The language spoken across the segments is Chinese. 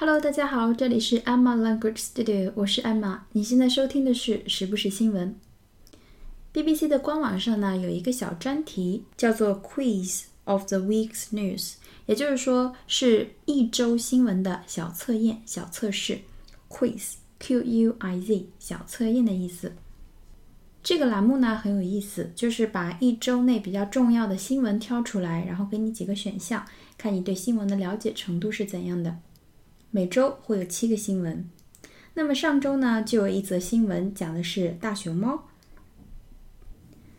Hello，大家好，这里是 Emma Language Studio，我是 Emma。你现在收听的是时不时新闻。BBC 的官网上呢有一个小专题，叫做 Quiz of the Week's News，也就是说是一周新闻的小测验、小测试。Quiz，Q-U-I-Z，小测验的意思。这个栏目呢很有意思，就是把一周内比较重要的新闻挑出来，然后给你几个选项，看你对新闻的了解程度是怎样的。每周会有七个新闻，那么上周呢就有一则新闻讲的是大熊猫。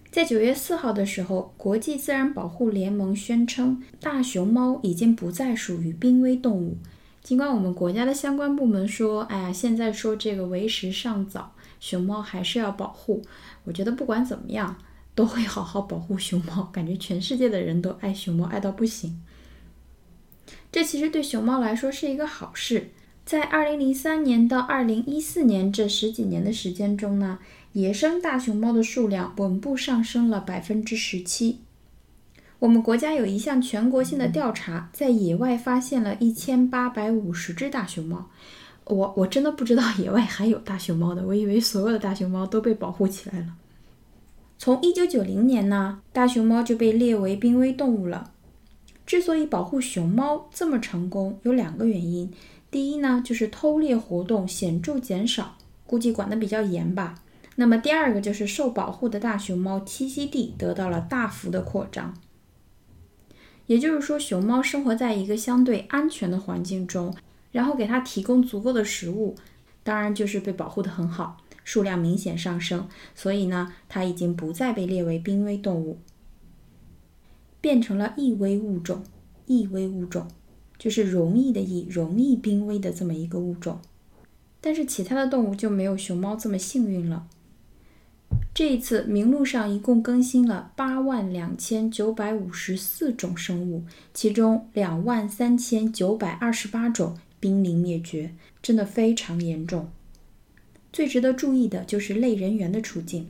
在九月四号的时候，国际自然保护联盟宣称大熊猫已经不再属于濒危动物。尽管我们国家的相关部门说，哎呀，现在说这个为时尚早，熊猫还是要保护。我觉得不管怎么样，都会好好保护熊猫。感觉全世界的人都爱熊猫，爱到不行。这其实对熊猫来说是一个好事。在2003年到2014年这十几年的时间中呢，野生大熊猫的数量稳步上升了百分之十七。我们国家有一项全国性的调查，在野外发现了一千八百五十只大熊猫。我我真的不知道野外还有大熊猫的，我以为所有的大熊猫都被保护起来了。从1990年呢，大熊猫就被列为濒危动物了。之所以保护熊猫这么成功，有两个原因。第一呢，就是偷猎活动显著减少，估计管得比较严吧。那么第二个就是受保护的大熊猫栖息地得到了大幅的扩张。也就是说，熊猫生活在一个相对安全的环境中，然后给它提供足够的食物，当然就是被保护得很好，数量明显上升。所以呢，它已经不再被列为濒危动物。变成了易危物种，易危物种就是容易的易，容易濒危的这么一个物种。但是其他的动物就没有熊猫这么幸运了。这一次名录上一共更新了八万两千九百五十四种生物，其中两万三千九百二十八种濒临灭绝，真的非常严重。最值得注意的就是类人猿的处境。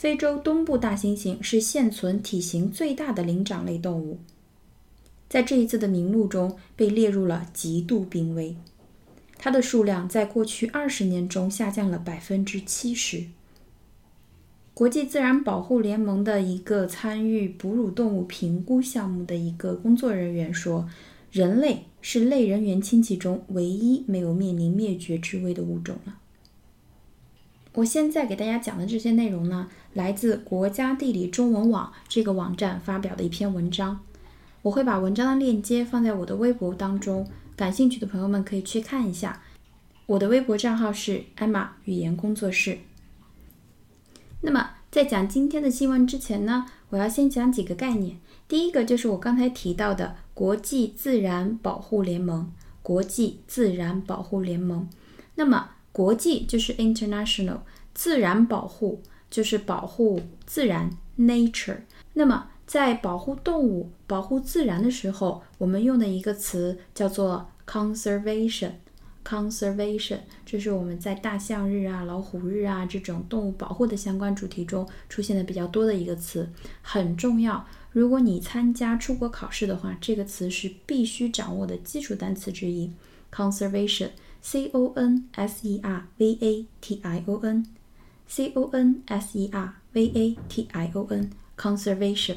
非洲东部大猩猩是现存体型最大的灵长类动物，在这一次的名录中被列入了极度濒危，它的数量在过去二十年中下降了百分之七十。国际自然保护联盟的一个参与哺乳动物评估项目的一个工作人员说：“人类是类人猿亲戚中唯一没有面临灭绝之危的物种了。”我现在给大家讲的这些内容呢，来自国家地理中文网这个网站发表的一篇文章。我会把文章的链接放在我的微博当中，感兴趣的朋友们可以去看一下。我的微博账号是艾玛语言工作室。那么在讲今天的新闻之前呢，我要先讲几个概念。第一个就是我刚才提到的国际自然保护联盟，国际自然保护联盟。那么国际就是 international，自然保护就是保护自然 nature。那么在保护动物、保护自然的时候，我们用的一个词叫做 conservation。conservation，这是我们在大象日啊、老虎日啊这种动物保护的相关主题中出现的比较多的一个词，很重要。如果你参加出国考试的话，这个词是必须掌握的基础单词之一 conservation，c o n s e r v a t i o n C O N S E R V A T I O N conservation，。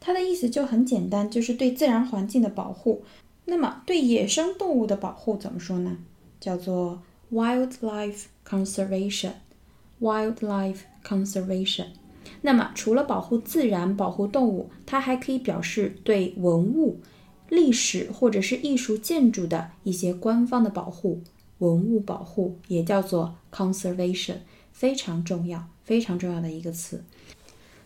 它的意思就很简单，就是对自然环境的保护。那么对野生动物的保护怎么说呢？叫做 wildlife conservation，wildlife conservation。那么除了保护自然、保护动物，它还可以表示对文物。历史或者是艺术建筑的一些官方的保护，文物保护也叫做 conservation，非常重要，非常重要的一个词。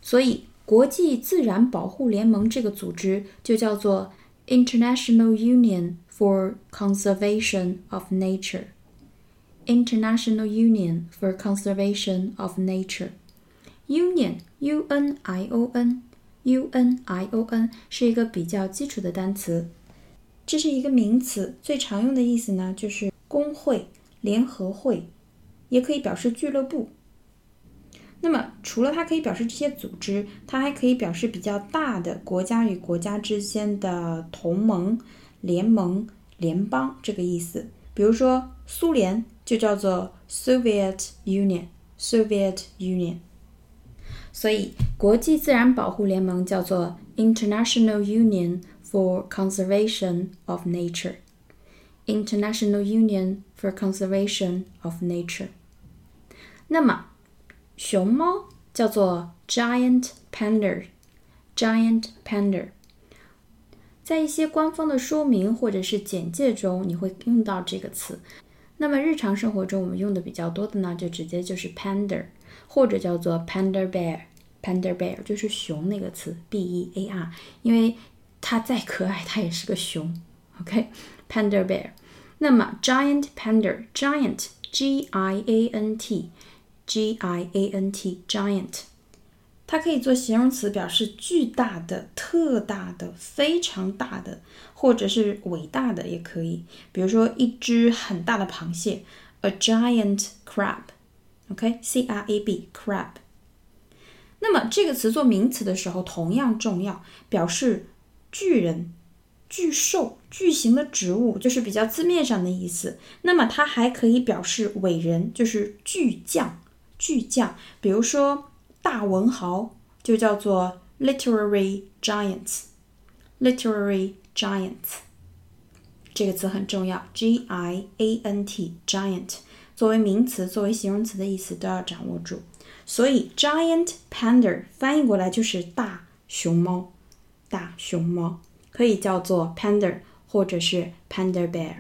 所以，国际自然保护联盟这个组织就叫做 International Union for Conservation of Nature。International Union for Conservation of Nature。Union，U-N-I-O-N。Union 是一个比较基础的单词，这是一个名词，最常用的意思呢就是会、联合会，也可以表示俱乐部。那么除了它可以表示这些组织，它还可以表示比较大的国家与国家之间的同盟、联盟、联邦这个意思。比如说苏联就叫做 Soviet Union，Soviet Union。所以国际自然保护联盟叫做 International Union for Conservation of Nature，International Union for Conservation of Nature。那么熊猫叫做 Giant Panda，Giant Panda。在一些官方的说明或者是简介中，你会用到这个词。那么日常生活中我们用的比较多的呢，就直接就是 panda，或者叫做 panda bear，panda bear 就是熊那个词，b e a r，因为它再可爱，它也是个熊。OK，panda bear。那么 giant panda，giant g i a n t g i a n t giant。它可以做形容词，表示巨大的、特大的、非常大的，或者是伟大的也可以。比如说，一只很大的螃蟹，a giant crab，OK，C R A B，crab。那么这个词做名词的时候同样重要，表示巨人、巨兽、巨型的植物，就是比较字面上的意思。那么它还可以表示伟人，就是巨匠、巨匠。比如说。大文豪就叫做 literary giants，literary giants 这个词很重要，G I A N T giant 作为名词、作为形容词的意思都要掌握住。所以 giant panda 翻译过来就是大熊猫，大熊猫可以叫做 panda 或者是 panda bear。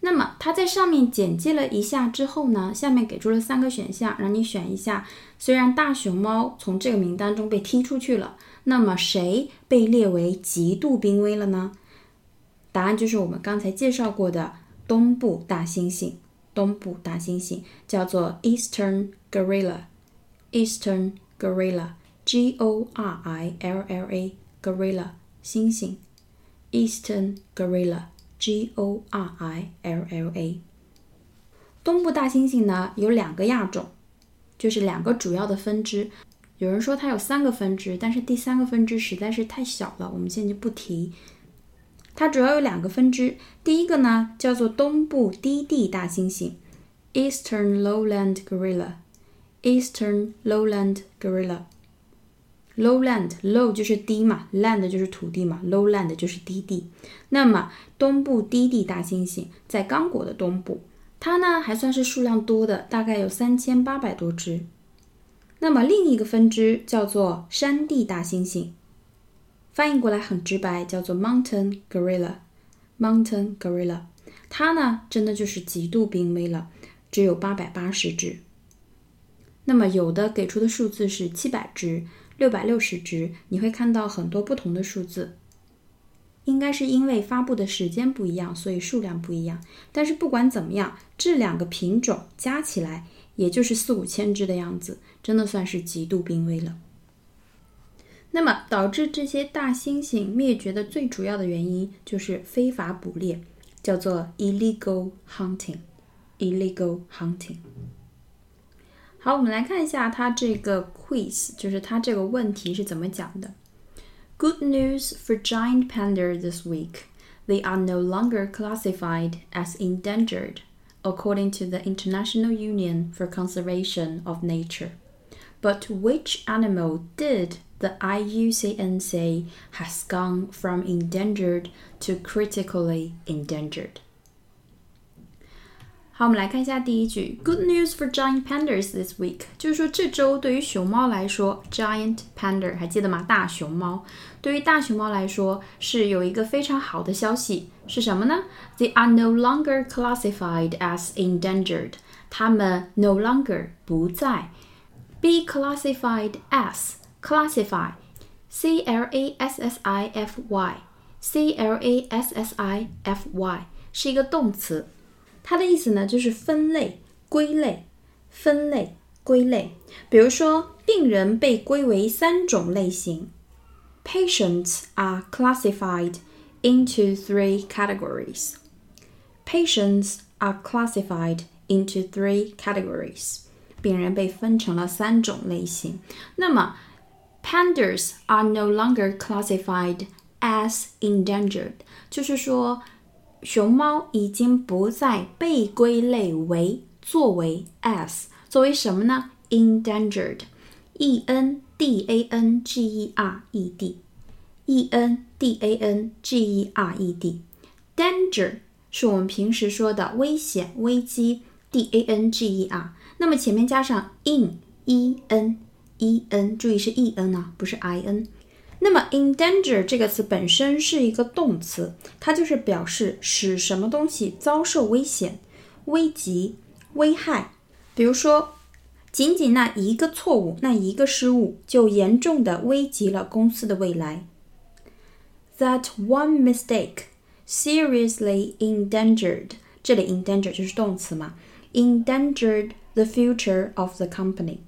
那么它在上面简介了一下之后呢，下面给出了三个选项，让你选一下。虽然大熊猫从这个名单中被踢出去了，那么谁被列为极度濒危了呢？答案就是我们刚才介绍过的东部大猩猩。东部大猩猩叫做 Eastern Gorilla，Eastern Gorilla，G O R I L L A，Gorilla，猩猩，Eastern Gorilla。G O R I L L A，东部大猩猩呢有两个亚种，就是两个主要的分支。有人说它有三个分支，但是第三个分支实在是太小了，我们现在就不提。它主要有两个分支，第一个呢叫做东部低地大猩猩，Eastern Lowland Gorilla，Eastern Lowland Gorilla。Lowland low 就是低嘛，land 就是土地嘛，lowland 就是低地。那么东部低地大猩猩在刚果的东部，它呢还算是数量多的，大概有三千八百多只。那么另一个分支叫做山地大猩猩，翻译过来很直白，叫做 mountain gorilla。mountain gorilla，它呢真的就是极度濒危了，只有八百八十只。那么有的给出的数字是七百只。六百六十只，你会看到很多不同的数字，应该是因为发布的时间不一样，所以数量不一样。但是不管怎么样，这两个品种加起来也就是四五千只的样子，真的算是极度濒危了。那么导致这些大猩猩灭绝的最主要的原因就是非法捕猎，叫做 illegal hunting，illegal hunting。好，我们来看一下它这个 quiz，就是它这个问题是怎么讲的。Good news for giant panda this week. They are no longer classified as endangered, according to the International Union for Conservation of Nature. But which animal did the IUCN say has gone from endangered to critically endangered? 好，我们来看一下第一句，Good news for giant pandas this week，就是说这周对于熊猫来说，giant panda 还记得吗？大熊猫对于大熊猫来说是有一个非常好的消息，是什么呢？They are no longer classified as endangered，它们 no longer 不再 be classified as classify，c l a s s i f y，c l a s s i f y 是一个动词。 它的意思呢，就是分类、归类、分类、归类。比如说，病人被归为三种类型：Patients are classified into three categories. Patients are classified into three categories. 病人被分成了三种类型。那么，Pandas are no longer classified as endangered，就是说。 熊猫已经不再被归类为作为 s，作为什么呢？endangered，e n d a n g e r e d，e n d a n g e r e d，danger 是我们平时说的危险、危机，d a n g e r，那么前面加上 in，e n e n，注意是 e n 啊，不是 i n。那么，endanger 这个词本身是一个动词，它就是表示使什么东西遭受危险、危及、危害。比如说，仅仅那一个错误、那一个失误，就严重的危及了公司的未来。That one mistake seriously endangered，这里 endanger 就是动词嘛，endangered the future of the company。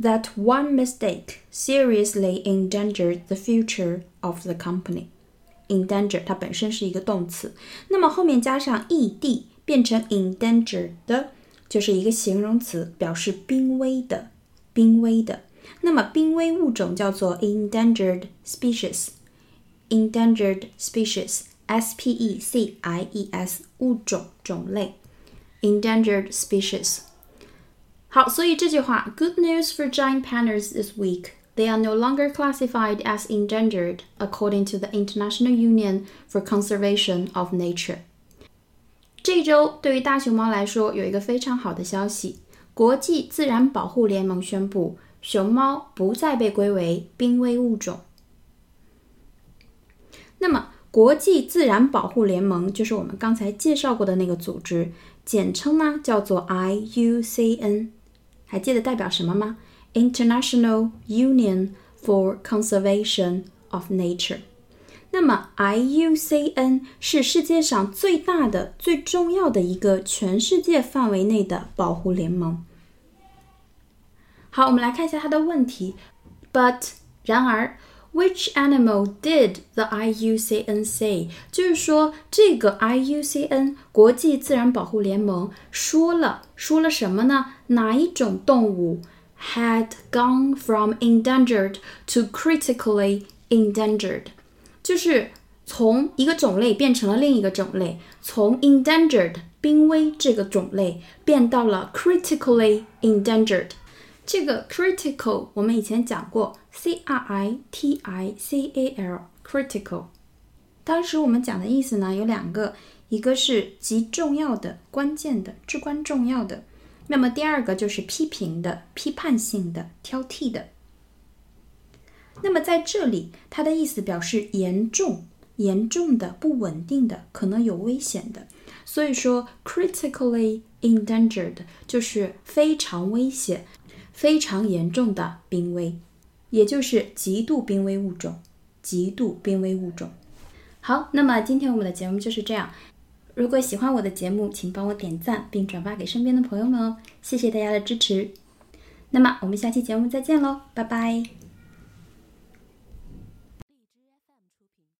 that one mistake seriously endangered the future of the company. Endanger 它本身是一个动词，那么后面加上 ed 变成 endangered 的，就是一个形容词，表示濒危的、濒危的。那么濒危物种叫做 endangered species。endangered species，s p e c i e s 物种种类，endangered species。 好，所以这句话，Good news for giant pandas this week. They are no longer classified as endangered according to the International Union for Conservation of Nature. 这周对于大熊猫来说有一个非常好的消息，国际自然保护联盟宣布，熊猫不再被归为濒危物种。那么，国际自然保护联盟就是我们刚才介绍过的那个组织，简称呢叫做 IUCN。 还记得代表什么吗？International Union for Conservation of Nature。那么 IUCN 是世界上最大的、最重要的一个全世界范围内的保护联盟。好，我们来看一下它的问题。But 然而 ，Which animal did the IUCN say？就是说，这个 IUCN 国际自然保护联盟说了说了什么呢？哪一种动物 had gone from endangered to critically endangered？就是从一个种类变成了另一个种类，从 endangered 濒危这个种类变到了 critically endangered。 这个 critical 我们以前讲过，c r i t i c a l critical。当时我们讲的意思呢有两个，一个是极重要的、关键的、至关重要的。那么第二个就是批评的、批判性的、挑剔的。那么在这里，它的意思表示严重、严重的、不稳定的、可能有危险的。所以说，critically endangered 就是非常危险、非常严重的濒危，也就是极度濒危物种。极度濒危物种。好，那么今天我们的节目就是这样。如果喜欢我的节目，请帮我点赞并转发给身边的朋友们哦，谢谢大家的支持。那么我们下期节目再见喽，拜拜。